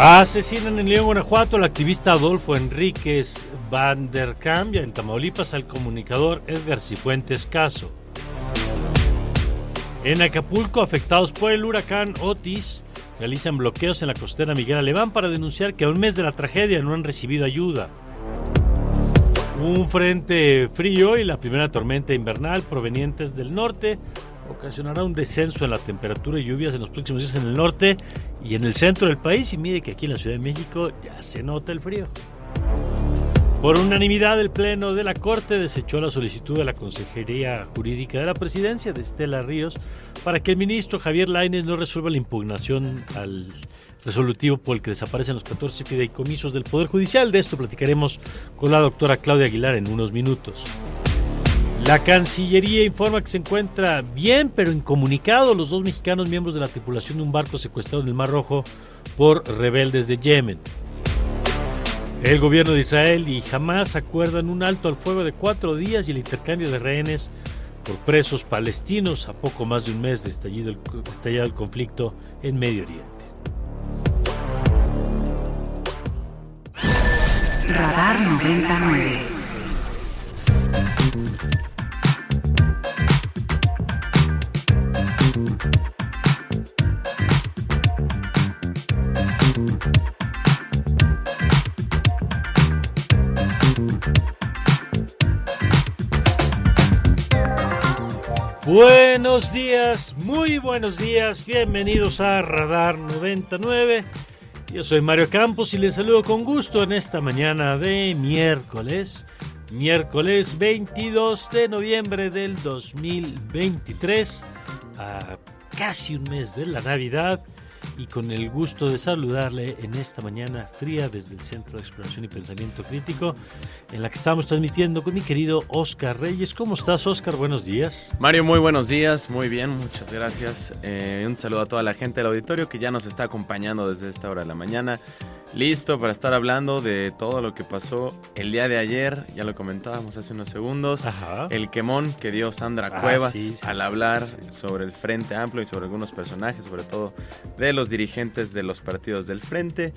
Asesinan en León, Guanajuato al activista Adolfo Enríquez Van der Kamp y en Tamaulipas al comunicador Edgar Cifuentes Caso. En Acapulco, afectados por el huracán Otis, realizan bloqueos en la costera Miguel Alemán para denunciar que a un mes de la tragedia no han recibido ayuda. Un frente frío y la primera tormenta invernal provenientes del norte ocasionará un descenso en la temperatura y lluvias en los próximos días en el norte y en el centro del país. Y mire que aquí en la Ciudad de México ya se nota el frío. Por unanimidad, el Pleno de la Corte desechó la solicitud de la Consejería Jurídica de la Presidencia de Estela Ríos para que el ministro Javier Lainez no resuelva la impugnación al resolutivo por el que desaparecen los 14 fideicomisos del Poder Judicial. De esto platicaremos con la doctora Claudia Aguilar en unos minutos. La Cancillería informa que se encuentra bien, pero incomunicado los dos mexicanos miembros de la tripulación de un barco secuestrado en el Mar Rojo por rebeldes de Yemen. El gobierno de Israel y Hamas acuerdan un alto al fuego de cuatro días y el intercambio de rehenes por presos palestinos a poco más de un mes de estallido el, el conflicto en Medio Oriente. Radar 99. Buenos días, muy buenos días, bienvenidos a Radar 99. Yo soy Mario Campos y les saludo con gusto en esta mañana de miércoles, miércoles 22 de noviembre del 2023, a casi un mes de la Navidad y con el gusto de saludarle en esta mañana fría desde el Centro de Exploración y Pensamiento Crítico, en la que estamos transmitiendo con mi querido Oscar Reyes. ¿Cómo estás, Oscar? Buenos días. Mario, muy buenos días, muy bien, muchas gracias. Eh, un saludo a toda la gente del auditorio que ya nos está acompañando desde esta hora de la mañana. Listo para estar hablando de todo lo que pasó el día de ayer, ya lo comentábamos hace unos segundos, Ajá. el quemón que dio Sandra Ah, Cuevas sí, sí, al sí, hablar sobre el Frente Amplio y sobre algunos personajes, sobre todo de los dirigentes de los partidos del Frente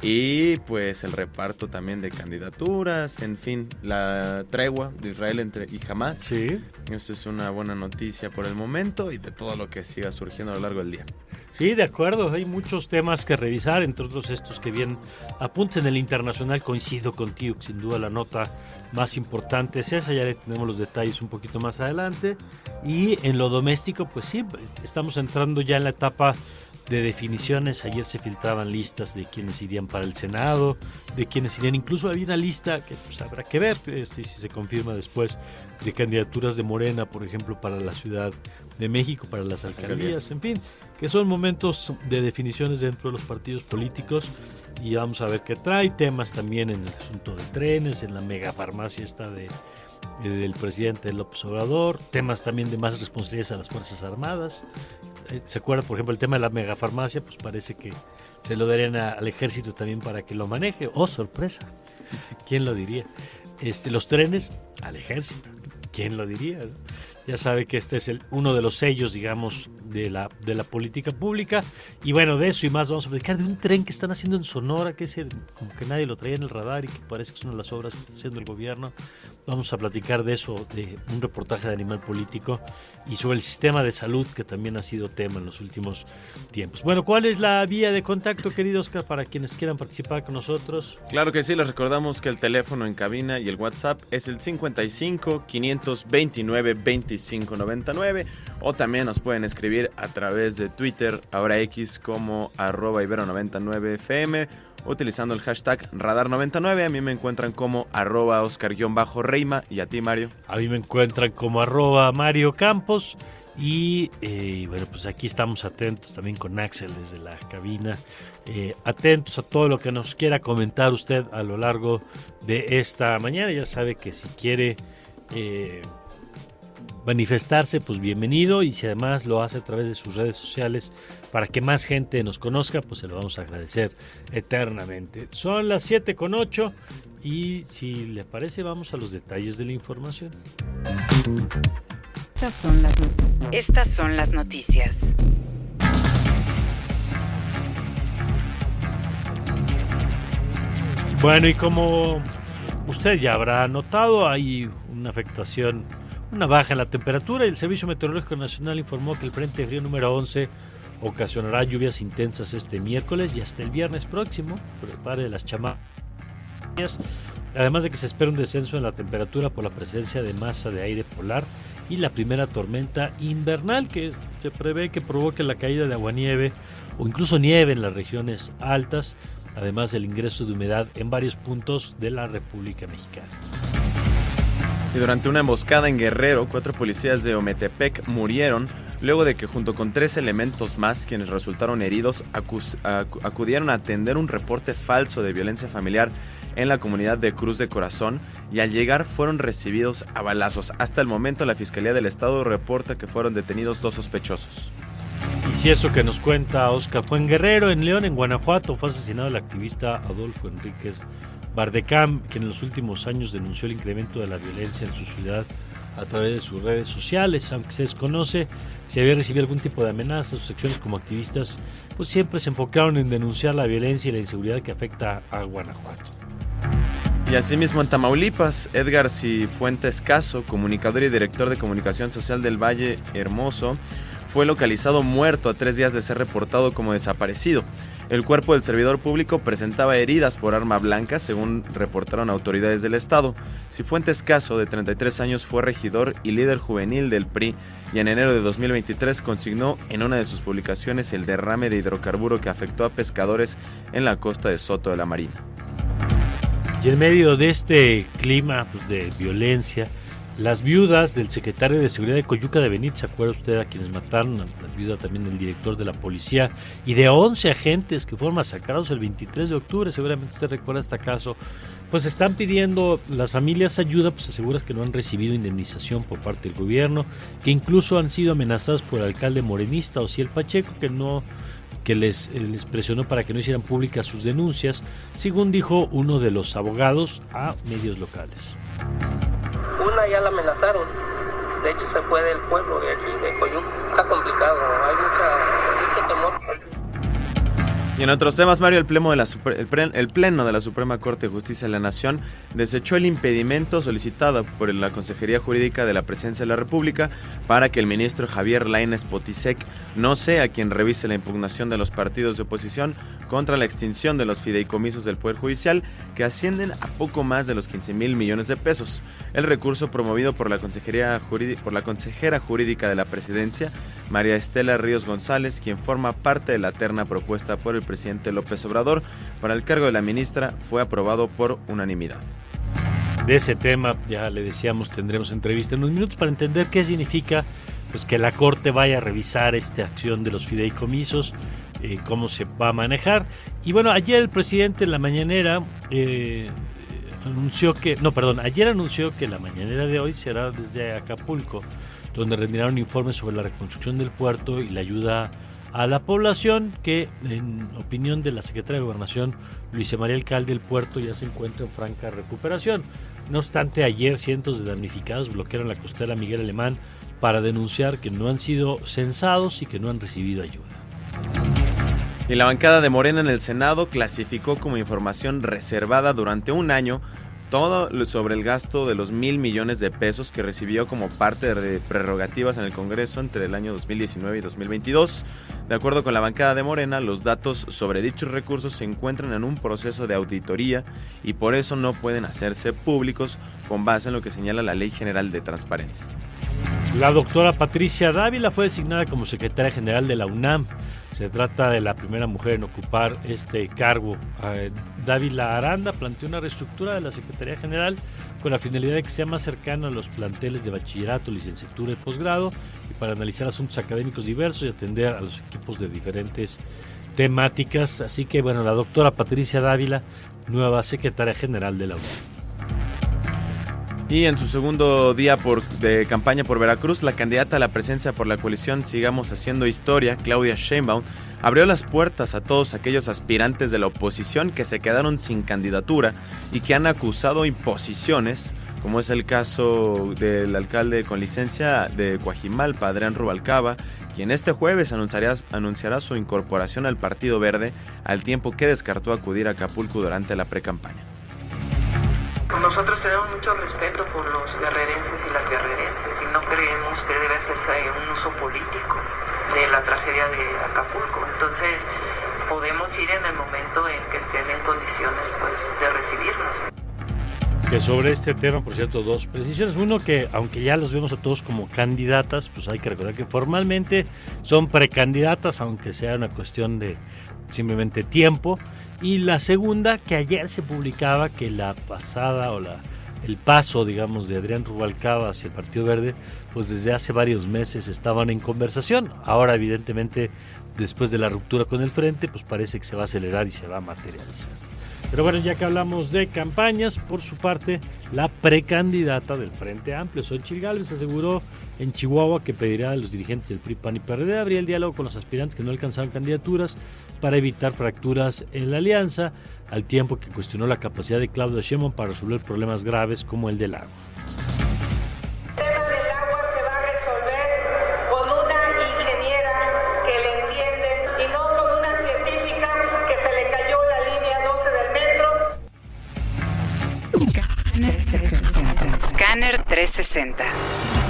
y pues el reparto también de candidaturas, en fin, la tregua de Israel entre y Hamas. Sí. Eso es una buena noticia por el momento y de todo lo que siga surgiendo a lo largo del día. Sí, de acuerdo, hay muchos temas que revisar, entre otros estos que bien apuntes en el internacional, coincido contigo, sin duda la nota más importante es esa, ya le tenemos los detalles un poquito más adelante. Y en lo doméstico, pues sí, estamos entrando ya en la etapa de definiciones, ayer se filtraban listas de quienes irían para el Senado, de quienes irían, incluso había una lista que pues, habrá que ver este, si se confirma después de candidaturas de Morena, por ejemplo, para la Ciudad de México, para las alcaldías, en fin, que son momentos de definiciones dentro de los partidos políticos y vamos a ver qué trae, temas también en el asunto de trenes, en la megafarmacia esta de, de- del presidente López Obrador, temas también de más responsabilidades a las Fuerzas Armadas. Eh, ¿Se acuerda, por ejemplo, el tema de la megafarmacia? Pues parece que se lo darían al ejército también para que lo maneje. ¡Oh, sorpresa! ¿Quién lo diría? Este, los trenes al ejército. ¿Quién lo diría? Ya sabe que este es el, uno de los sellos, digamos, de la, de la política pública. Y bueno, de eso y más vamos a platicar de un tren que están haciendo en Sonora, que es como que nadie lo traía en el radar y que parece que es una de las obras que está haciendo el gobierno. Vamos a platicar de eso, de un reportaje de Animal Político y sobre el sistema de salud que también ha sido tema en los últimos tiempos. Bueno, ¿cuál es la vía de contacto, querido Oscar, para quienes quieran participar con nosotros? Claro que sí, les recordamos que el teléfono en cabina y el WhatsApp es el 55 529 2599 o también nos pueden escribir a través de Twitter, ahora X como arroba ibero99fm utilizando el hashtag radar99. A mí me encuentran como arroba oscar-reima y a ti Mario. A mí me encuentran como arroba Mario Campos. Y eh, bueno, pues aquí estamos atentos también con Axel desde la cabina. Eh, atentos a todo lo que nos quiera comentar usted a lo largo de esta mañana. Ya sabe que si quiere eh, manifestarse, pues bienvenido. Y si además lo hace a través de sus redes sociales para que más gente nos conozca, pues se lo vamos a agradecer eternamente. Son las 7 con 8 y si le parece vamos a los detalles de la información. Estas son las, Estas son las noticias. Bueno, y como usted ya habrá notado, hay una afectación una baja en la temperatura y el Servicio Meteorológico Nacional informó que el Frente Frío número 11 ocasionará lluvias intensas este miércoles y hasta el viernes próximo. Prepare las chamas. Además de que se espera un descenso en la temperatura por la presencia de masa de aire polar y la primera tormenta invernal que se prevé que provoque la caída de aguanieve o incluso nieve en las regiones altas, además del ingreso de humedad en varios puntos de la República Mexicana. Y durante una emboscada en Guerrero, cuatro policías de Ometepec murieron luego de que junto con tres elementos más, quienes resultaron heridos, acudieron a atender un reporte falso de violencia familiar en la comunidad de Cruz de Corazón y al llegar fueron recibidos a balazos. Hasta el momento la Fiscalía del Estado reporta que fueron detenidos dos sospechosos. Y si eso que nos cuenta Oscar fue en Guerrero, en León, en Guanajuato, fue asesinado el activista Adolfo Enríquez Bardecam, que en los últimos años denunció el incremento de la violencia en su ciudad a través de sus redes sociales, aunque se desconoce si había recibido algún tipo de amenaza, sus acciones como activistas pues siempre se enfocaron en denunciar la violencia y la inseguridad que afecta a Guanajuato. Y asimismo en Tamaulipas, Edgar Cifuentes Caso, comunicador y director de comunicación social del Valle Hermoso, fue localizado muerto a tres días de ser reportado como desaparecido. El cuerpo del servidor público presentaba heridas por arma blanca, según reportaron autoridades del Estado. Cifuentes Caso, de 33 años, fue regidor y líder juvenil del PRI y en enero de 2023 consignó en una de sus publicaciones el derrame de hidrocarburo que afectó a pescadores en la costa de Soto de la Marina. Y en medio de este clima pues, de violencia, las viudas del secretario de Seguridad de Coyuca de Benítez, ¿se acuerda usted a quienes mataron? Las viudas también del director de la policía y de 11 agentes que fueron masacrados el 23 de octubre, seguramente usted recuerda este caso, pues están pidiendo las familias ayuda, pues aseguras que no han recibido indemnización por parte del gobierno, que incluso han sido amenazadas por el alcalde morenista Ociel Pacheco, que no que eh, les presionó para que no hicieran públicas sus denuncias, según dijo uno de los abogados a medios locales. Una ya la amenazaron. De hecho, se fue del pueblo de aquí, de Coyuca. Está complicado, hay mucha, mucho temor. En otros temas, Mario, el pleno, de la, de la Suprema Corte de Justicia de la Nación desechó el impedimento solicitado por la Consejería Jurídica de la Presidencia de la República para que el ministro Javier Lainez Potisek no sea quien revise la impugnación de los partidos de oposición contra la extinción de los fideicomisos del Poder Judicial, que ascienden a poco más de los 15 mil millones de pesos. El recurso promovido por la, Consejería consejera jurídica de la Presidencia, María Estela Ríos González, quien forma parte de la terna propuesta por el presidente López Obrador para el cargo de la ministra fue aprobado por unanimidad. De ese tema, ya le decíamos, tendremos entrevista en unos minutos para entender qué significa pues, que la Corte vaya a revisar esta acción de los fideicomisos, eh, cómo se va a manejar. Y bueno, ayer el presidente en la mañanera eh, anunció que, no, perdón, ayer anunció que la mañanera de hoy será desde Acapulco, donde rendirá un informe sobre la reconstrucción del puerto y la ayuda a la población que, en opinión de la secretaria de Gobernación, Luisa María Alcalde, el puerto ya se encuentra en franca recuperación. No obstante, ayer cientos de damnificados bloquearon la costera Miguel Alemán para denunciar que no han sido censados y que no han recibido ayuda. Y la bancada de Morena en el Senado clasificó como información reservada durante un año todo sobre el gasto de los mil millones de pesos que recibió como parte de prerrogativas en el Congreso entre el año 2019 y 2022. De acuerdo con la bancada de Morena, los datos sobre dichos recursos se encuentran en un proceso de auditoría y por eso no pueden hacerse públicos con base en lo que señala la Ley General de Transparencia. La doctora Patricia Dávila fue designada como secretaria general de la UNAM. Se trata de la primera mujer en ocupar este cargo. Eh, Dávila Aranda planteó una reestructura de la Secretaría General con la finalidad de que sea más cercana a los planteles de bachillerato, licenciatura y posgrado y para analizar asuntos académicos diversos y atender a los equipos de diferentes temáticas. Así que bueno, la doctora Patricia Dávila, nueva secretaria general de la UNAM. Y en su segundo día de campaña por Veracruz, la candidata a la presencia por la coalición Sigamos Haciendo Historia, Claudia Sheinbaum, abrió las puertas a todos aquellos aspirantes de la oposición que se quedaron sin candidatura y que han acusado imposiciones, como es el caso del alcalde con licencia de Coajimalpa, Adrián Rubalcaba, quien este jueves anunciará, anunciará su incorporación al Partido Verde al tiempo que descartó acudir a Acapulco durante la precampaña. Nosotros tenemos mucho respeto por los guerrerenses y las guerrerenses y no creemos que debe hacerse un uso político de la tragedia de Acapulco. Entonces podemos ir en el momento en que estén en condiciones pues, de recibirnos. Que sobre este tema, por cierto, dos precisiones. Uno, que aunque ya los vemos a todos como candidatas, pues hay que recordar que formalmente son precandidatas, aunque sea una cuestión de simplemente tiempo. Y la segunda, que ayer se publicaba que la pasada o la, el paso, digamos, de Adrián Rubalcaba hacia el Partido Verde, pues desde hace varios meses estaban en conversación. Ahora, evidentemente, después de la ruptura con el Frente, pues parece que se va a acelerar y se va a materializar. Pero bueno, ya que hablamos de campañas, por su parte, la precandidata del Frente Amplio, Xochitl Gálvez, aseguró en Chihuahua que pedirá a los dirigentes del PRI, y PRD abrir el diálogo con los aspirantes que no alcanzaron candidaturas para evitar fracturas en la alianza, al tiempo que cuestionó la capacidad de Claudia Sheinbaum para resolver problemas graves como el del agua. 360.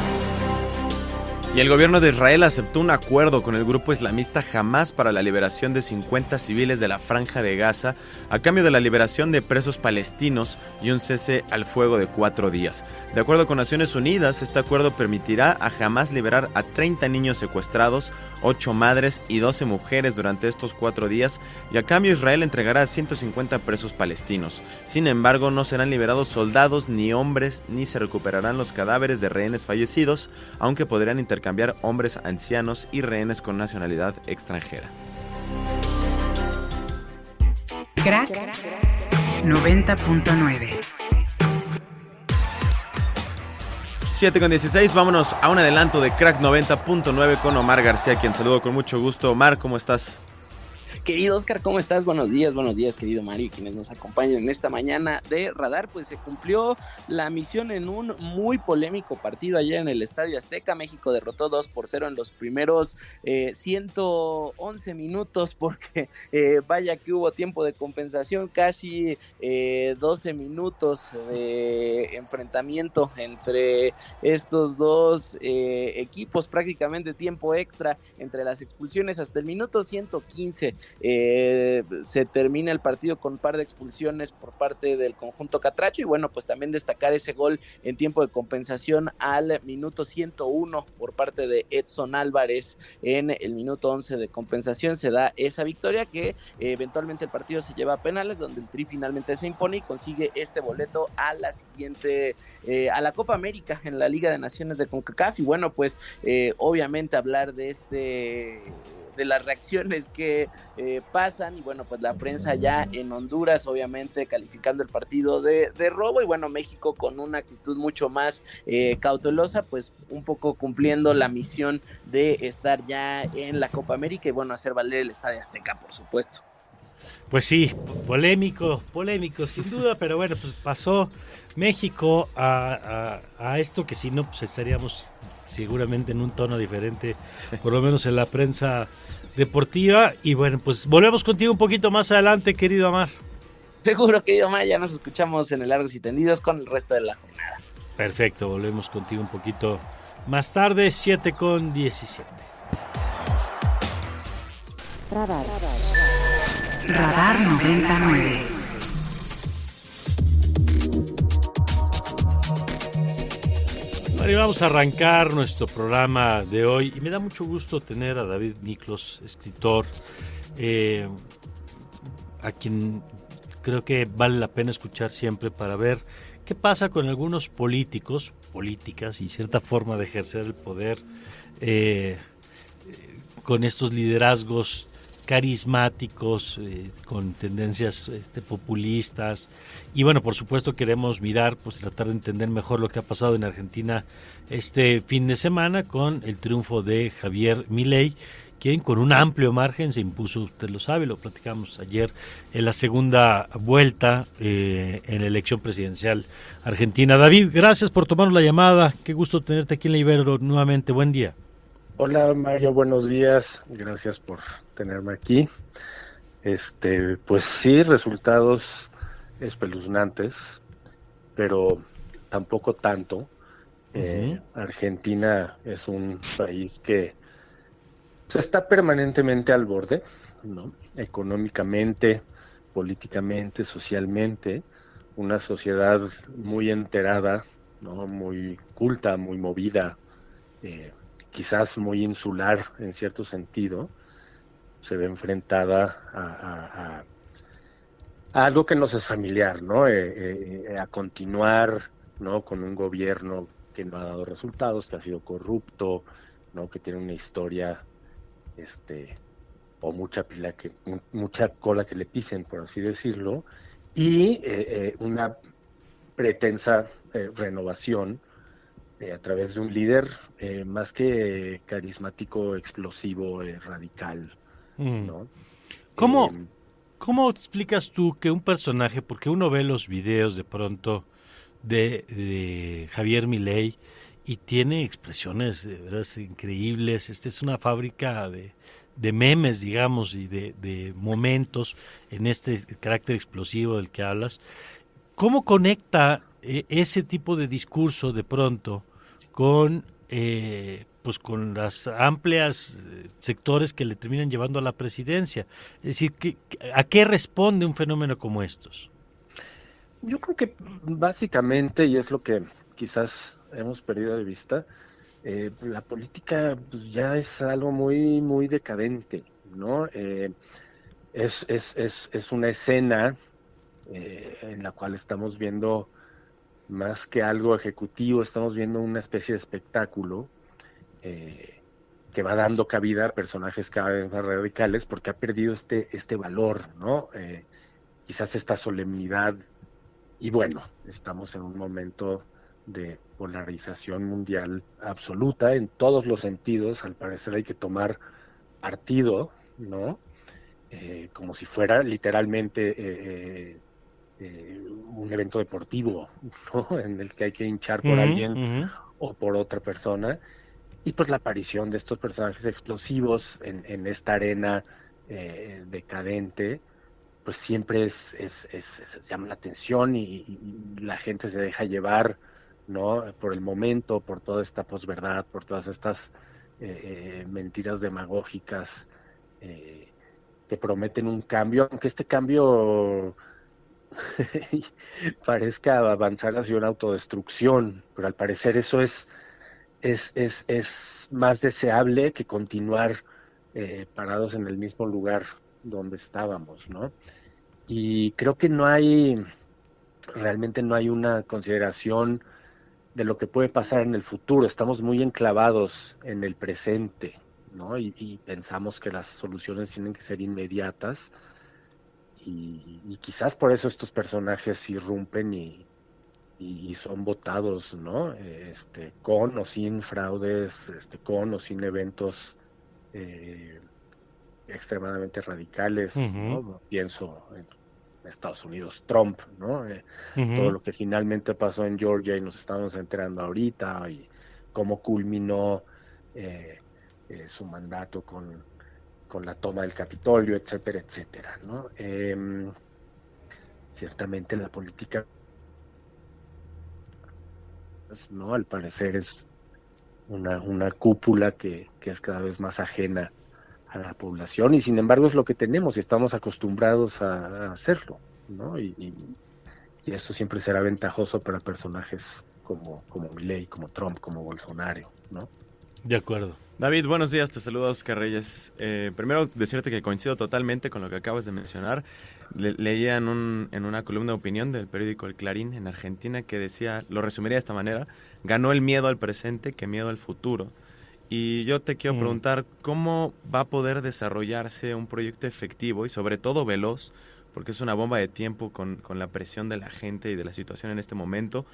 Y el gobierno de Israel aceptó un acuerdo con el grupo islamista Hamas para la liberación de 50 civiles de la franja de Gaza a cambio de la liberación de presos palestinos y un cese al fuego de cuatro días. De acuerdo con Naciones Unidas, este acuerdo permitirá a Hamas liberar a 30 niños secuestrados, 8 madres y 12 mujeres durante estos cuatro días y a cambio Israel entregará a 150 presos palestinos. Sin embargo, no serán liberados soldados ni hombres ni se recuperarán los cadáveres de rehenes fallecidos, aunque podrían intercambiar cambiar hombres ancianos y rehenes con nacionalidad extranjera. Crack 90.9 7 con 16, vámonos a un adelanto de Crack 90.9 con Omar García, quien saludo con mucho gusto. Omar, ¿cómo estás? Querido Oscar, ¿cómo estás? Buenos días, buenos días, querido Mario, quienes nos acompañan en esta mañana de Radar. Pues se cumplió la misión en un muy polémico partido ayer en el Estadio Azteca. México derrotó 2 por 0 en los primeros 111 eh, minutos, porque eh, vaya que hubo tiempo de compensación, casi 12 eh, minutos de enfrentamiento entre estos dos equipos, prácticamente tiempo extra entre las expulsiones hasta el minuto 115 eh, se termina el partido con un par de expulsiones por parte del conjunto Catracho y bueno, pues también destacar ese gol en tiempo de compensación al minuto 101 por parte de Edson Álvarez. En el minuto 11 de compensación se da esa victoria que eh, eventualmente el partido se lleva a penales donde el Tri finalmente se impone y consigue este boleto a la siguiente eh, a la Copa América en la Liga de Naciones de CONCACAF. Y bueno, pues obviamente hablar de este de las reacciones que eh, pasan y bueno, pues la prensa ya en Honduras obviamente calificando el partido de, robo y bueno, México con una actitud mucho más eh, cautelosa, pues un poco cumpliendo la misión de estar ya en la Copa América y bueno, hacer valer el Estadio Azteca, por supuesto. Pues sí, polémico, polémico, sin duda, pero bueno, pues pasó México a, a, esto que si no, pues estaríamos seguramente en un tono diferente, por lo menos en la prensa deportiva. Y bueno, pues volvemos contigo un poquito más adelante, querido Amar. Seguro, querido Amar, ya nos escuchamos en el Largos y Tendidos con el resto de la jornada. Perfecto, volvemos contigo un poquito más tarde, 7 con 17. Radar. Radar 99. Bueno, vamos a arrancar nuestro programa de hoy. Y me da mucho gusto tener a David Miklos, escritor, eh, a quien creo que vale la pena escuchar siempre para ver qué pasa con algunos políticos, políticas y cierta forma de ejercer el poder eh, con estos liderazgos carismáticos, eh, con tendencias este, populistas. Y bueno, por supuesto queremos mirar, pues tratar de entender mejor lo que ha pasado en Argentina este fin de semana con el triunfo de Javier Milei, quien con un amplio margen se impuso, usted lo sabe, lo platicamos ayer, en la segunda vuelta eh, en la elección presidencial argentina. David, gracias por tomarnos la llamada. Qué gusto tenerte aquí en la Ibero nuevamente. Buen día. Hola Mario, buenos días. Gracias por tenerme aquí. Este, pues sí, resultados espeluznantes, pero tampoco tanto. Eh, Argentina es un país que se está permanentemente al borde, ¿no? Económicamente, políticamente, socialmente, una sociedad muy enterada, ¿no? Muy culta, muy movida, eh, quizás muy insular en cierto sentido, se ve enfrentada a, algo que nos es familiar, ¿no? Eh, eh, a continuar, ¿no? Con un gobierno que no ha dado resultados, que ha sido corrupto, ¿no? Que tiene una historia, este, o mucha pila que, mucha cola que le pisen, por así decirlo, y eh, una pretensa renovación a través de un líder más que carismático, explosivo, radical, Mm. ¿Cómo, eh, ¿Cómo explicas tú que un personaje, porque uno ve los videos de pronto de, Javier Milei y tiene expresiones de verdad increíbles, este es una fábrica de, memes, digamos, y de, momentos en este carácter explosivo del que hablas. ¿Cómo conecta eh, ese tipo de discurso de pronto con eh, pues con las amplias eh, sectores que le terminan llevando a la presidencia. Es decir, ¿a qué responde un fenómeno como estos? Yo creo que básicamente, y es lo que quizás hemos perdido de vista, eh, la política pues, ya es algo muy, muy decadente, ¿no? Eh, es, es, es, es, una escena en la cual estamos viendo más que algo ejecutivo, estamos viendo una especie de espectáculo eh, que va dando cabida a personajes cada vez más radicales porque ha perdido este, este valor, ¿no? Eh, quizás esta solemnidad. Y bueno, estamos en un momento de polarización mundial absoluta en todos los sentidos. Al parecer hay que tomar partido, ¿no? Eh, como si fuera literalmente un evento deportivo, ¿no? En el que hay que hinchar por alguien o por otra persona y pues la aparición de estos personajes explosivos en, esta arena eh, decadente, pues siempre es, es, llama la atención y, la gente se deja llevar, ¿no? Por el momento, por toda esta posverdad, por todas estas eh, eh, mentiras demagógicas que prometen un cambio, aunque este cambio parezca avanzar hacia una autodestrucción, pero al parecer eso es es, es, es más deseable que continuar eh, parados en el mismo lugar donde estábamos, ¿no? Y creo que no hay, realmente no hay una consideración de lo que puede pasar en el futuro. Estamos muy enclavados en el presente, ¿no? Y, pensamos que las soluciones tienen que ser inmediatas. Y, y, quizás por eso estos personajes irrumpen y, y, son votados, ¿no? Este, con o sin fraudes, este, con o sin eventos eh, extremadamente radicales, ¿no? Pienso en Estados Unidos, Trump, ¿no? Eh, todo lo que finalmente pasó en Georgia y nos estamos enterando ahorita, y cómo culminó eh, eh, su mandato con, con, la toma del Capitolio, etcétera, etcétera. ¿no? Em, ciertamente la política, ¿no? al parecer es una, una cúpula que, que es cada vez más ajena a la población y sin embargo es lo que tenemos y estamos acostumbrados a, hacerlo, ¿no? Y, y, eso siempre será ventajoso para personajes como, como Milley, como Trump, como Bolsonaro, ¿no? De acuerdo. David, buenos días, te saludo Oscar Reyes. Eh, primero decirte que coincido totalmente con lo que acabas de mencionar. leía en, un, en una columna de opinión del periódico El Clarín en Argentina que decía, lo resumiría de esta manera, ganó el miedo al presente que miedo al futuro. Y yo te quiero mm. preguntar, ¿cómo va a poder desarrollarse un proyecto efectivo y sobre todo veloz? Porque es una bomba de tiempo con, con la presión de la gente y de la situación en este momento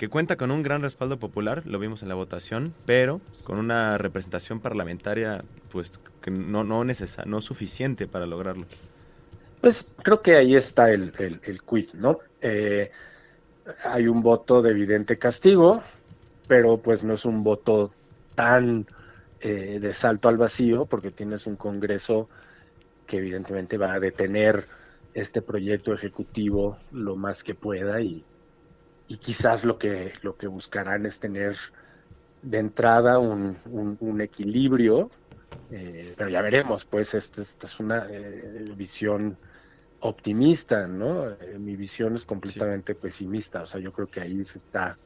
que cuenta con un gran respaldo popular, lo vimos en la votación, pero con una representación parlamentaria pues que no, no, no suficiente para lograrlo. Pues creo que ahí está el, el, el quid, ¿no? Eh, hay un voto de evidente castigo, pero pues no es un voto tan eh, de salto al vacío, porque tienes un Congreso que evidentemente va a detener este proyecto ejecutivo lo más que pueda y, y quizás lo que, lo que buscarán es tener de entrada un, un, equilibrio, eh, pero ya veremos, pues esta, es una eh, visión optimista, ¿no? mi visión es completamente pesimista, o sea, yo creo que ahí se está,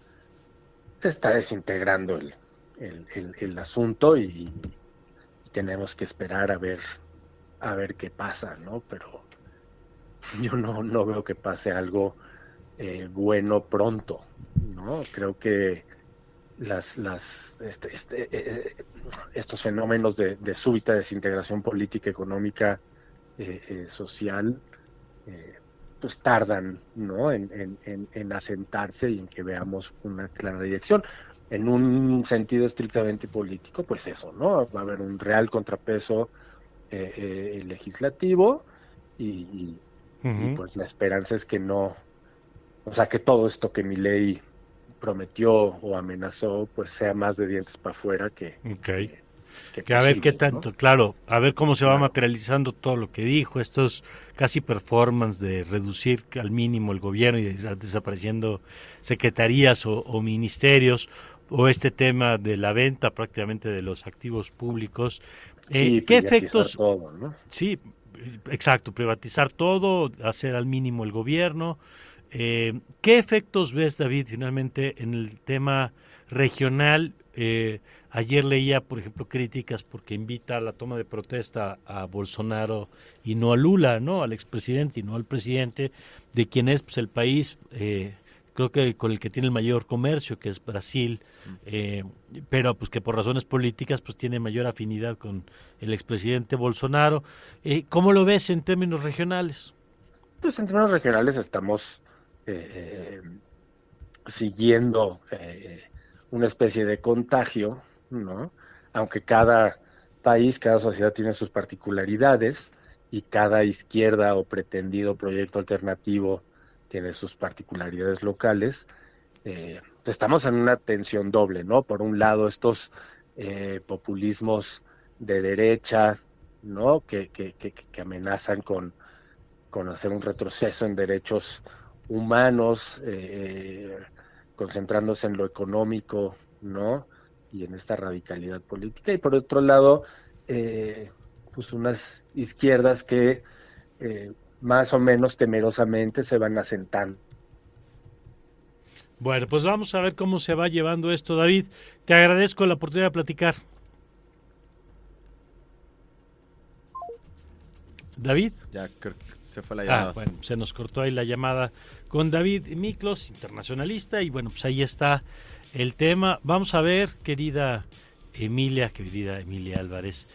se está desintegrando el, el, asunto y, tenemos que esperar a ver a ver qué pasa, ¿no? Pero yo no, no veo que pase algo eh, bueno pronto, ¿no? Creo que las, las, este, este, eh, estos fenómenos de, súbita desintegración política, económica, eh, social, pues tardan, ¿no? En, en, en, asentarse y en que veamos una clara dirección en un sentido estrictamente político, pues eso, ¿no? Va a haber un real contrapeso eh, eh, legislativo y, pues la esperanza es que no, o sea, que todo esto que mi ley prometió o amenazó, pues sea más de dientes para afuera que, que, a ver qué tanto, claro, a ver cómo se va materializando todo lo que dijo, estos casi performance de reducir al mínimo el gobierno y desapareciendo secretarías o ministerios, o este tema de la venta prácticamente de los activos públicos. Eh, ¿Qué efectos? Sí, exacto, privatizar todo, hacer al mínimo el gobierno. Eh, ¿Qué efectos ves, David, finalmente en el tema regional? Eh, ayer leía, por ejemplo, críticas porque invita a la toma de protesta a Bolsonaro y no a Lula, ¿no? Al expresidente y no al presidente, de quien es pues, el país eh, creo que con el que tiene el mayor comercio, que es Brasil, eh, pero pues que por razones políticas pues tiene mayor afinidad con el expresidente Bolsonaro. Eh, ¿Cómo lo ves en términos regionales? Pues en términos regionales estamos eh, siguiendo una especie de contagio, ¿no? Aunque cada país, cada sociedad tiene sus particularidades y cada izquierda o pretendido proyecto alternativo tiene sus particularidades locales. Eh, estamos en una tensión doble, ¿no? Por un lado, estos eh, populismos de derecha, ¿no? Que, amenazan con, con, hacer un retroceso en derechos humanos, eh, concentrándose en lo económico, ¿no? Y en esta radicalidad política. Y por otro lado, pues unas izquierdas que más o menos temerosamente se van asentando. Bueno, pues vamos a ver cómo se va llevando esto, David. Te agradezco la oportunidad de platicar. David. Ya se fue la ah, llamada. Ah, bueno, se nos cortó ahí la llamada con David Miklos, internacionalista, y bueno, pues ahí está el tema. Vamos a ver, querida Emilia, querida Emilia Álvarez,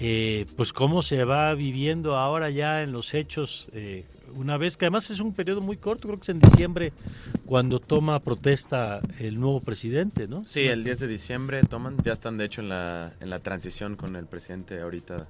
eh, pues cómo se va viviendo ahora ya en los hechos, eh, una vez que además es un periodo muy corto, creo que es en diciembre cuando toma protesta el nuevo presidente, ¿no? Sí, el 10 de diciembre toman, ya están de hecho en la, en la transición con el presidente ahorita,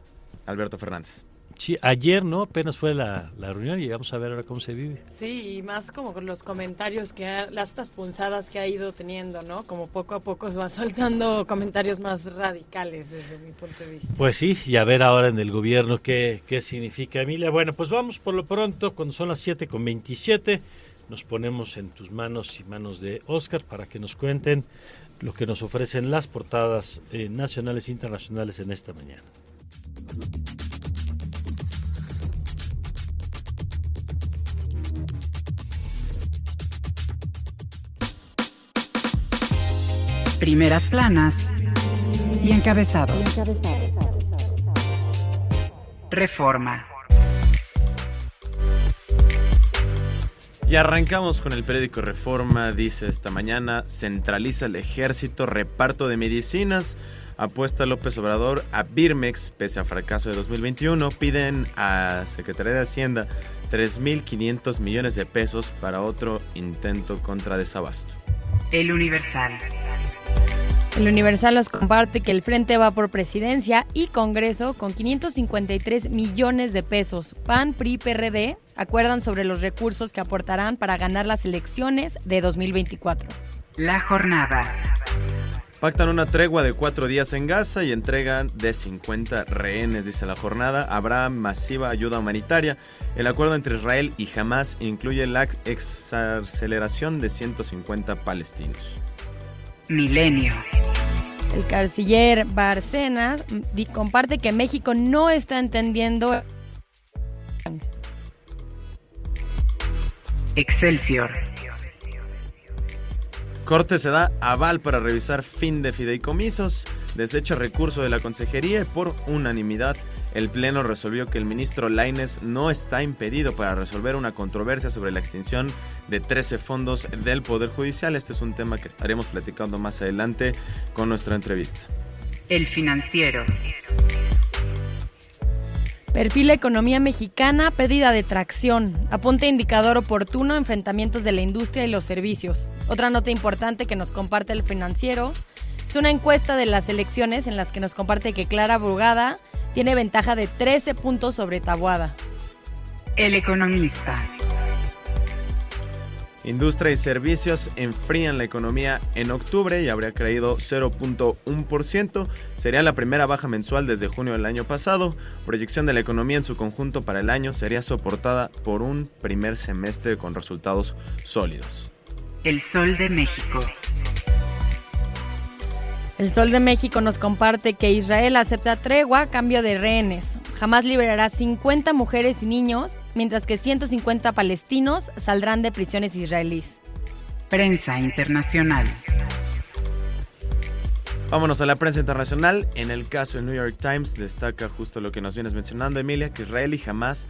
Alberto Fernández. Sí, ayer, ¿no? Apenas fue la, la, reunión y vamos a ver ahora cómo se vive. Sí, y más como con los comentarios que ha, las punzadas que ha ido teniendo, ¿no? Como poco a poco se va soltando comentarios más radicales desde mi punto de vista. Pues sí, y a ver ahora en el gobierno qué, qué significa, Emilia. Bueno, pues vamos por lo pronto, cuando son las 7 con 27, nos ponemos en tus manos y manos de Oscar para que nos cuenten lo que nos ofrecen las portadas eh, nacionales e internacionales en esta mañana. Primeras planas y encabezados. Reforma. Y arrancamos con el periódico Reforma, dice esta mañana, centraliza el ejército, reparto de medicinas, apuesta López Obrador a Birmex, pese a fracaso de 2021, piden a Secretaría de Hacienda 3.500 millones de pesos para otro intento contra desabasto. El Universal. El Universal nos comparte que el Frente va por presidencia y Congreso con 553 millones de pesos. PAN, PRI, PRD acuerdan sobre los recursos que aportarán para ganar las elecciones de 2024. La jornada. Pactan una tregua de cuatro días en Gaza y entregan de 50 rehenes, dice la jornada. Habrá masiva ayuda humanitaria. El acuerdo entre Israel y Hamas incluye la exaceleración de 150 palestinos. Milenio. El canciller Barcena comparte que México no está entendiendo. Excelsior. Corte se da aval para revisar fin de fideicomisos, desecha recurso de la consejería y por unanimidad el Pleno resolvió que el ministro Laines no está impedido para resolver una controversia sobre la extinción de 13 fondos del Poder Judicial. Este es un tema que estaremos platicando más adelante con nuestra entrevista. El financiero. Perfil Economía Mexicana, pérdida de tracción. Apunte indicador oportuno, enfrentamientos de la industria y los servicios. Otra nota importante que nos comparte el financiero es una encuesta de las elecciones en las que nos comparte que Clara Brugada tiene ventaja de 13 puntos sobre Tabuada. El economista. Industria y servicios enfrían la economía en octubre y habría creído 0.1%. Sería la primera baja mensual desde junio del año pasado. Proyección de la economía en su conjunto para el año sería soportada por un primer semestre con resultados sólidos. El Sol de México. El Sol de México nos comparte que Israel acepta tregua a cambio de rehenes. Jamás liberará 50 mujeres y niños, mientras que 150 palestinos saldrán de prisiones israelíes. Prensa Internacional. Vámonos a la prensa internacional. En el caso del New York Times destaca justo lo que nos vienes mencionando, Emilia, que Israel y Hamas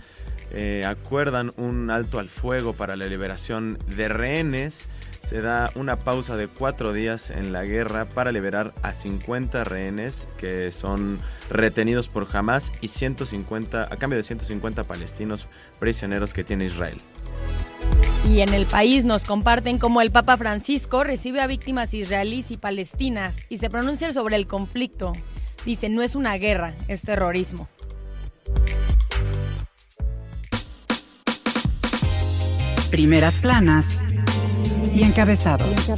eh, acuerdan un alto al fuego para la liberación de rehenes se da una pausa de cuatro días en la guerra para liberar a 50 rehenes que son retenidos por Hamas y 150, a cambio de 150 palestinos prisioneros que tiene Israel. Y en el país nos comparten cómo el Papa Francisco recibe a víctimas israelíes y palestinas y se pronuncia sobre el conflicto. Dice, no es una guerra, es terrorismo. Primeras planas y encabezados.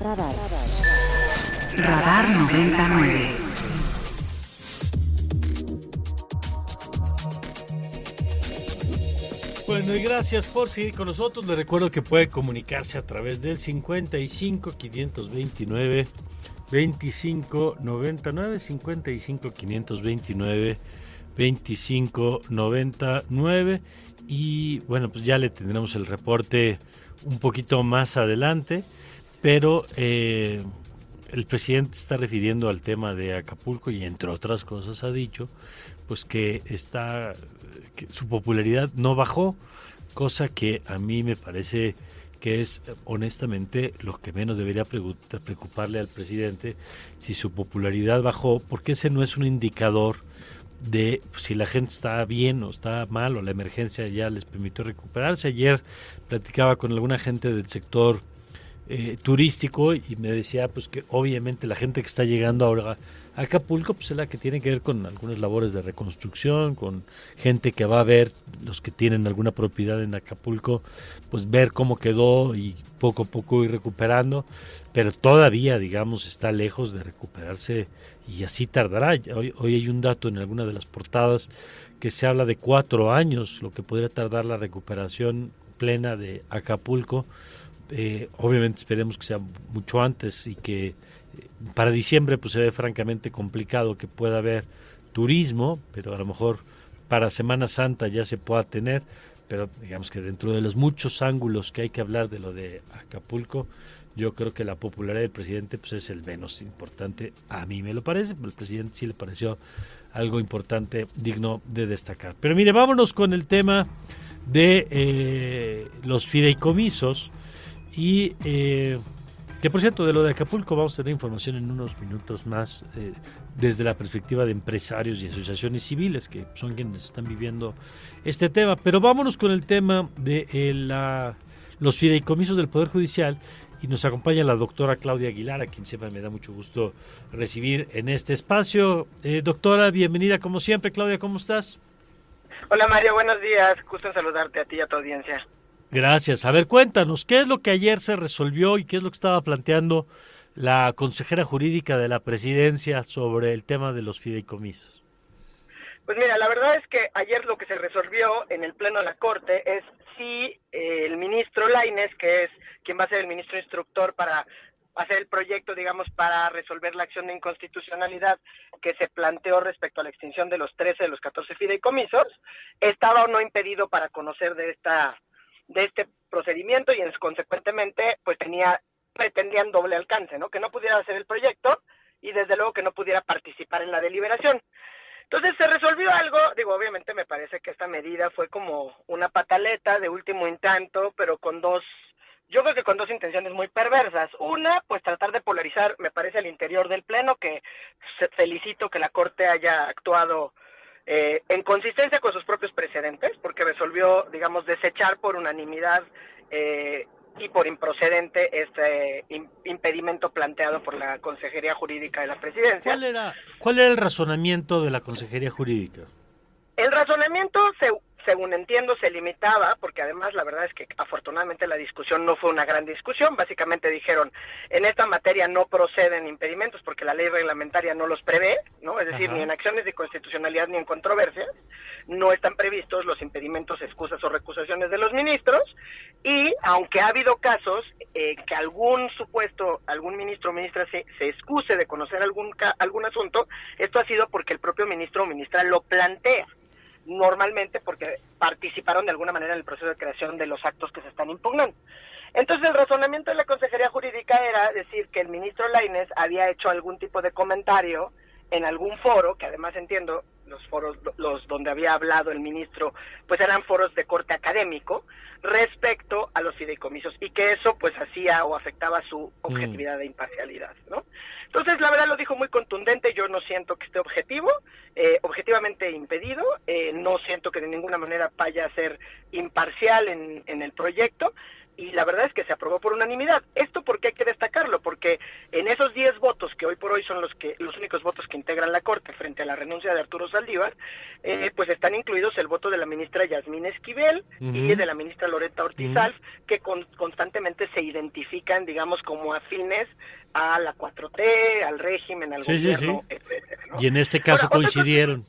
Radar. Radar 99. Bueno, y gracias por seguir con nosotros. Le recuerdo que puede comunicarse a través del 55 529 25 99 55 529 25 99 y bueno, pues ya le tendremos el reporte un poquito más adelante, pero eh, el presidente está refiriendo al tema de Acapulco y entre otras cosas ha dicho pues que está que su popularidad no bajó, cosa que a mí me parece que es honestamente lo que menos debería preocuparle al presidente si su popularidad bajó, porque ese no es un indicador de si la gente está bien o está mal o la emergencia ya les permitió recuperarse. Ayer platicaba con alguna gente del sector eh, turístico y me decía pues que obviamente la gente que está llegando ahora Acapulco pues es la que tiene que ver con algunas labores de reconstrucción, con gente que va a ver, los que tienen alguna propiedad en Acapulco, pues ver cómo quedó y poco a poco ir recuperando, pero todavía digamos está lejos de recuperarse y así tardará. Hoy, hoy hay un dato en alguna de las portadas que se habla de cuatro años, lo que podría tardar la recuperación plena de Acapulco. Eh, obviamente esperemos que sea mucho antes y que para diciembre pues se ve francamente complicado que pueda haber turismo, pero a lo mejor para Semana Santa ya se pueda tener, pero digamos que dentro de los muchos ángulos que hay que hablar de lo de Acapulco, yo creo que la popularidad del presidente pues es el menos importante, a mí me lo parece, pero el presidente sí le pareció algo importante, digno de destacar. Pero mire, vámonos con el tema de eh, los fideicomisos y eh, que por cierto, de lo de Acapulco vamos a tener información en unos minutos más eh, desde la perspectiva de empresarios y asociaciones civiles que son quienes están viviendo este tema. Pero vámonos con el tema de la, los fideicomisos del Poder Judicial y nos acompaña la doctora Claudia Aguilar, a quien siempre me da mucho gusto recibir en este espacio. Eh, doctora, bienvenida como siempre. Claudia, ¿cómo estás? Hola Mario, buenos días. Gusto saludarte a ti y a tu audiencia. Gracias. A ver, cuéntanos, ¿qué es lo que ayer se resolvió y qué es lo que estaba planteando la consejera jurídica de la presidencia sobre el tema de los fideicomisos? Pues mira, la verdad es que ayer lo que se resolvió en el Pleno de la Corte es si eh, el ministro Laines, que es quien va a ser el ministro instructor para hacer el proyecto, digamos, para resolver la acción de inconstitucionalidad que se planteó respecto a la extinción de los 13 de los 14 fideicomisos, estaba o no impedido para conocer de esta de este procedimiento y consecuentemente pues tenía pretendían doble alcance, ¿no? Que no pudiera hacer el proyecto y desde luego que no pudiera participar en la deliberación. Entonces se resolvió algo, digo, obviamente me parece que esta medida fue como una pataleta de último intento, pero con dos, yo creo que con dos intenciones muy perversas. Una, pues tratar de polarizar, me parece, al interior del Pleno, que felicito que la Corte haya actuado eh, en consistencia con sus propios precedentes, porque resolvió, digamos, desechar por unanimidad eh, y por improcedente este impedimento planteado por la Consejería Jurídica de la Presidencia. ¿Cuál era, ¿Cuál era el razonamiento de la Consejería Jurídica? El razonamiento se según entiendo, se limitaba, porque además la verdad es que afortunadamente la discusión no fue una gran discusión. Básicamente dijeron, en esta materia no proceden impedimentos porque la ley reglamentaria no los prevé, ¿no? Es decir, ni en acciones de constitucionalidad ni en controversias no están previstos los impedimentos, excusas o recusaciones de los ministros. Y aunque ha habido casos eh, que algún supuesto, algún ministro o ministra se, se excuse de conocer algún, algún asunto, esto ha sido porque el propio ministro o ministra lo plantea normalmente porque participaron de alguna manera en el proceso de creación de los actos que se están impugnando. Entonces el razonamiento de la Consejería Jurídica era decir que el ministro Laines había hecho algún tipo de comentario en algún foro, que además entiendo los foros los donde había hablado el ministro, pues eran foros de corte académico respecto a los fideicomisos y que eso pues hacía o afectaba su mm. objetividad e imparcialidad, ¿no? Entonces, la verdad lo dijo muy contundente, yo no siento que esté objetivo, eh, objetivamente impedido, eh, no siento que de ninguna manera vaya a ser imparcial en, en el proyecto, y la verdad es que se aprobó por unanimidad. Esto porque hay que destacarlo, porque en esos 10 votos que hoy por hoy son los que los únicos votos que integran la Corte frente a la renuncia de Arturo Saldívar, eh, pues están incluidos el voto de la ministra Yasmín Esquivel y de la ministra Loreta Ortiz que constantemente se identifican, digamos, como afines a la 4T, al régimen, al gobierno, Y en este caso coincidieron.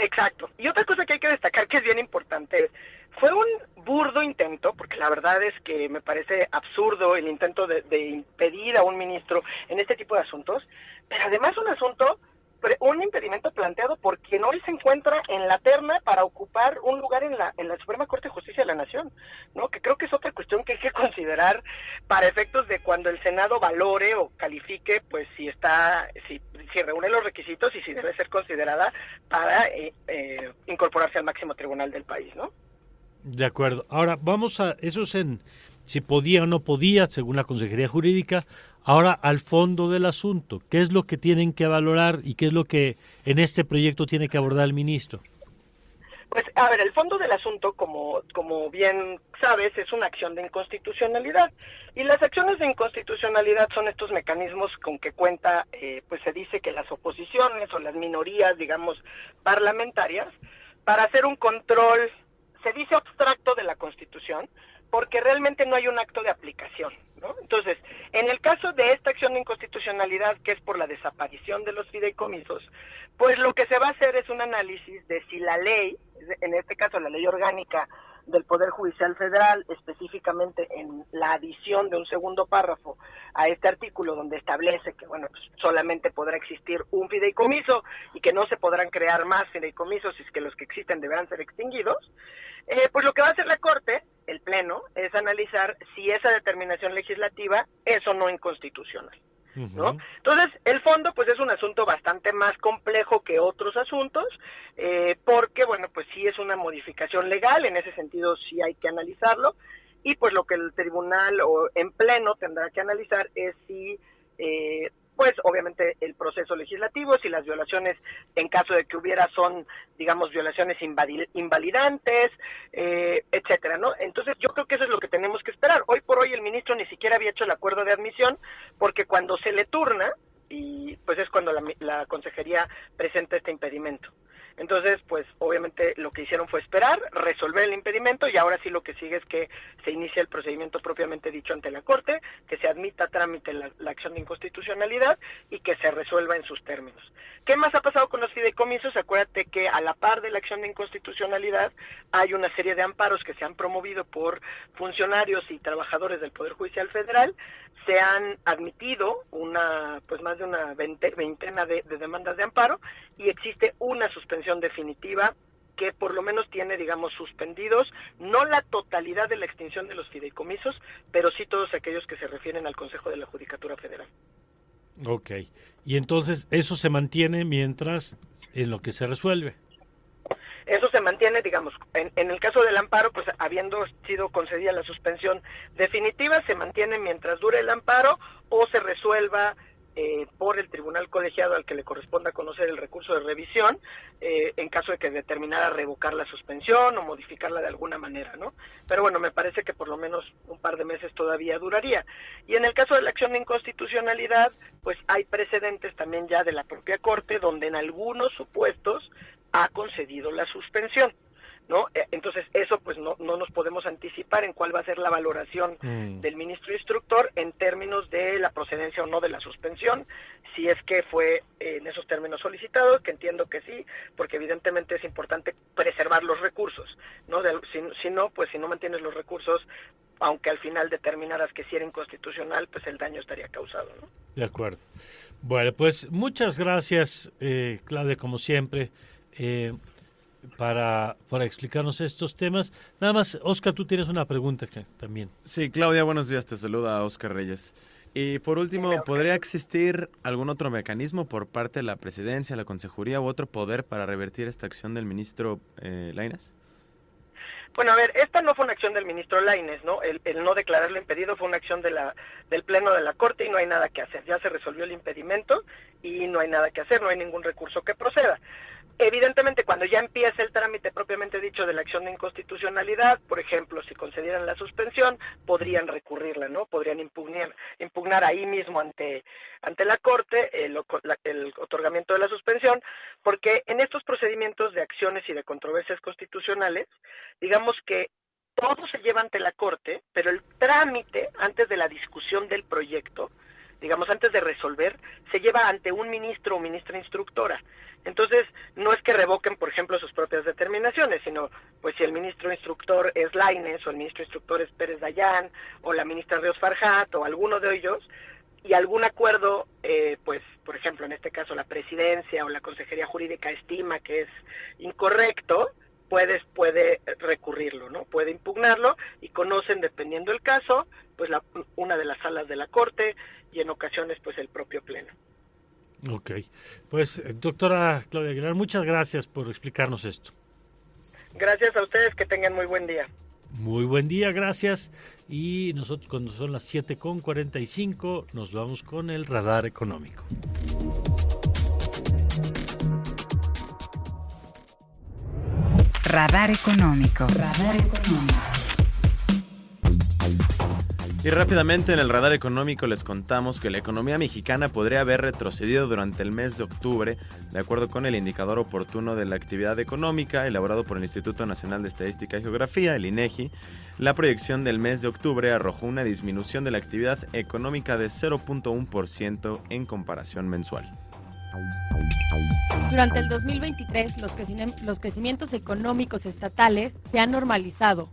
Exacto. Y otra cosa que hay que destacar que es bien importante fue un burdo intento, porque la verdad es que me parece absurdo el intento de, impedir a un ministro en este tipo de asuntos, pero además un asunto, un impedimento planteado por quien hoy se encuentra en la terna para ocupar un lugar en la, en la Suprema Corte de Justicia de la Nación, ¿no? Que creo que es otra cuestión que hay que considerar para efectos de cuando el Senado valore o califique, pues si está, si, si reúne los requisitos y si debe ser considerada para eh, eh, incorporarse al máximo tribunal del país, ¿no? De acuerdo. Ahora, vamos a, eso es en si podía o no podía, según la Consejería Jurídica. Ahora, al fondo del asunto, ¿qué es lo que tienen que valorar y qué es lo que en este proyecto tiene que abordar el ministro? Pues, a ver, el fondo del asunto, como, como bien sabes, es una acción de inconstitucionalidad. Y las acciones de inconstitucionalidad son estos mecanismos con que cuenta, eh, pues se dice que las oposiciones o las minorías, digamos, parlamentarias, para hacer un control, se dice abstracto de la Constitución, porque realmente no hay un acto de aplicación. ¿no? Entonces, en el caso de esta acción de inconstitucionalidad, que es por la desaparición de los fideicomisos, pues lo que se va a hacer es un análisis de si la ley, en este caso la ley orgánica del Poder Judicial Federal, específicamente en la adición de un segundo párrafo a este artículo donde establece que, bueno, pues solamente podrá existir un fideicomiso y que no se podrán crear más fideicomisos y que los que existen deberán ser extinguidos, eh, pues lo que va a hacer la Corte, el Pleno, es analizar si esa determinación legislativa es o no inconstitucional. ¿No? Entonces, el fondo, pues es un asunto bastante más complejo que otros asuntos, eh, porque, bueno, pues sí es una modificación legal, en ese sentido sí hay que analizarlo, y pues lo que el tribunal o en pleno tendrá que analizar es si eh, pues obviamente el proceso legislativo, si las violaciones, en caso de que hubiera, son, digamos, violaciones invalidantes, eh, etcétera, ¿no? Entonces yo creo que eso es lo que tenemos que esperar. Hoy por hoy el ministro ni siquiera había hecho el acuerdo de admisión, porque cuando se le turna, y pues es cuando la, la consejería presenta este impedimento. Entonces, pues obviamente lo que hicieron fue esperar, resolver el impedimento y ahora sí lo que sigue es que se inicie el procedimiento propiamente dicho ante la Corte, que se admita trámite la, acción de inconstitucionalidad y que se resuelva en sus términos. ¿Qué más ha pasado con los fideicomisos? Acuérdate que a la par de la acción de inconstitucionalidad hay una serie de amparos que se han promovido por funcionarios y trabajadores del Poder Judicial Federal. Se han admitido una, pues más de una veintena de demandas de amparo y existe una suspensión definitiva que por lo menos tiene, digamos, suspendidos, no la totalidad de la extinción de los fideicomisos, pero sí todos aquellos que se refieren al Consejo de la Judicatura Federal. Ok. Y entonces eso se mantiene mientras en lo que se resuelve. Eso se mantiene, digamos, en, en, el caso del amparo, pues habiendo sido concedida la suspensión definitiva, se mantiene mientras dure el amparo o se resuelva eh, por el tribunal colegiado al que le corresponda conocer el recurso de revisión eh, en caso de que determinara revocar la suspensión o modificarla de alguna manera, ¿no? Pero bueno, me parece que por lo menos un par de meses todavía duraría. Y en el caso de la acción de inconstitucionalidad, pues hay precedentes también ya de la propia Corte donde en algunos supuestos ha concedido la suspensión. ¿No? Eh, entonces, eso pues no, no nos podemos anticipar en cuál va a ser la valoración mm. del ministro instructor en términos de la procedencia o no de la suspensión, si es que fue en esos términos solicitados, que entiendo que sí, porque evidentemente es importante preservar los recursos, ¿no? si, no, pues si no mantienes los recursos, aunque al final determinaras que si era inconstitucional, pues el daño estaría causado, ¿no? De acuerdo. Bueno, pues muchas gracias, eh, Claudia, como siempre. Eh, para, para explicarnos estos temas. Nada más, Oscar, tú tienes una pregunta que, también. Sí, Claudia, buenos días, te saluda Oscar Reyes. Y por último, ¿podría existir algún otro mecanismo por parte de la presidencia, la consejería u otro poder para revertir esta acción del ministro eh, Laines? Bueno, a ver, esta no fue una acción del ministro Laines, ¿no? El, el, no declararlo impedido fue una acción de la, del Pleno de la Corte y no hay nada que hacer. Ya se resolvió el impedimento y no hay nada que hacer, no hay ningún recurso que proceda. Evidentemente, cuando ya empieza el trámite propiamente dicho de la acción de inconstitucionalidad, por ejemplo, si concedieran la suspensión, podrían recurrirla, ¿no? Podrían impugnar, impugnar ahí mismo ante, ante la Corte el, el otorgamiento de la suspensión, porque en estos procedimientos de acciones y de controversias constitucionales, digamos que todo se lleva ante la Corte, pero el trámite antes de la discusión del proyecto, digamos, antes de resolver, se lleva ante un ministro o ministra instructora. Entonces, no es que revoquen, por ejemplo, sus propias determinaciones, sino, pues, si el ministro instructor es Laines, o el ministro instructor es Pérez Dayán, o la ministra Ríos Farjat, o alguno de ellos, y algún acuerdo, eh, pues, por ejemplo, en este caso la presidencia o la consejería jurídica estima que es incorrecto, puedes, puede recurrirlo, ¿no? Puede impugnarlo y conocen, dependiendo del caso, pues la, una de las salas de la Corte y en ocasiones, pues el propio Pleno. Ok. Pues, doctora Claudia Aguilar, muchas gracias por explicarnos esto. Gracias a ustedes, que tengan muy buen día. Muy buen día, gracias. Y nosotros cuando son las 7.45 nos vamos con el radar económico. Radar Económico. Radar Económico. Y rápidamente en el radar económico les contamos que la economía mexicana podría haber retrocedido durante el mes de octubre, de acuerdo con el indicador oportuno de la actividad económica elaborado por el Instituto Nacional de Estadística y Geografía, el INEGI. La proyección del mes de octubre arrojó una disminución de la actividad económica de 0.1% en comparación mensual. Durante el 2023, los, los crecimientos económicos estatales se han normalizado,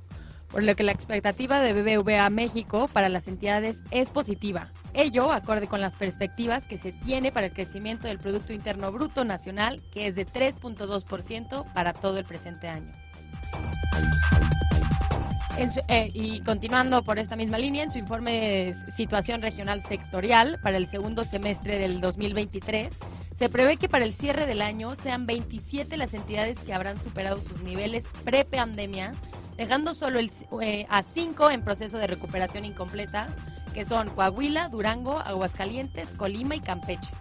por lo que la expectativa de BBVA México para las entidades es positiva. Ello acorde con las perspectivas que se tiene para el crecimiento del Producto Interno Bruto Nacional, que es de 3.2% para todo el presente año. Eh, y continuando por esta misma línea, en su informe de situación regional sectorial para el segundo semestre del 2023, se prevé que para el cierre del año sean 27 las entidades que habrán superado sus niveles pre-pandemia, dejando solo eh, a 5 en proceso de recuperación incompleta, que son Coahuila, Durango, Aguascalientes, Colima y Campeche.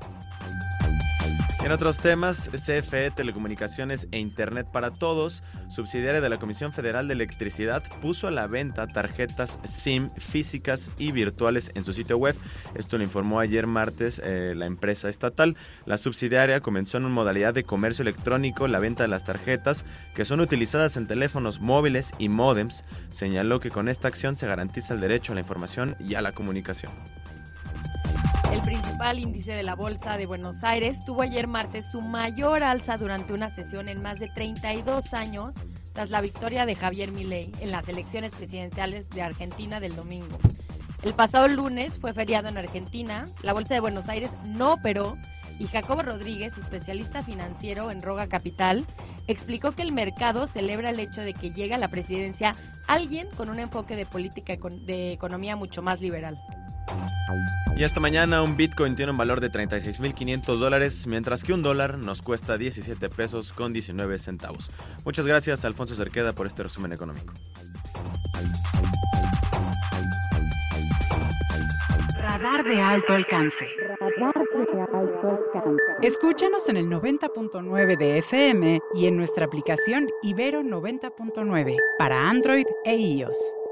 En otros temas, CFE Telecomunicaciones e Internet para Todos, subsidiaria de la Comisión Federal de Electricidad, puso a la venta tarjetas SIM físicas y virtuales en su sitio web. Esto lo informó ayer martes eh, la empresa estatal. La subsidiaria comenzó en una modalidad de comercio electrónico la venta de las tarjetas que son utilizadas en teléfonos móviles y módems. Señaló que con esta acción se garantiza el derecho a la información y a la comunicación. El principal índice de la Bolsa de Buenos Aires tuvo ayer martes su mayor alza durante una sesión en más de 32 años tras la victoria de Javier Milei en las elecciones presidenciales de Argentina del domingo. El pasado lunes fue feriado en Argentina, la Bolsa de Buenos Aires no operó y Jacobo Rodríguez, especialista financiero en Roga Capital, explicó que el mercado celebra el hecho de que llega a la presidencia alguien con un enfoque de política de economía mucho más liberal. Y esta mañana un Bitcoin tiene un valor de 36.500 dólares, mientras que un dólar nos cuesta 17 pesos con 19 centavos. Muchas gracias Alfonso Cerqueda por este resumen económico. Radar de alto alcance. Escúchanos en el 90.9 de FM y en nuestra aplicación Ibero 90.9 para Android e iOS.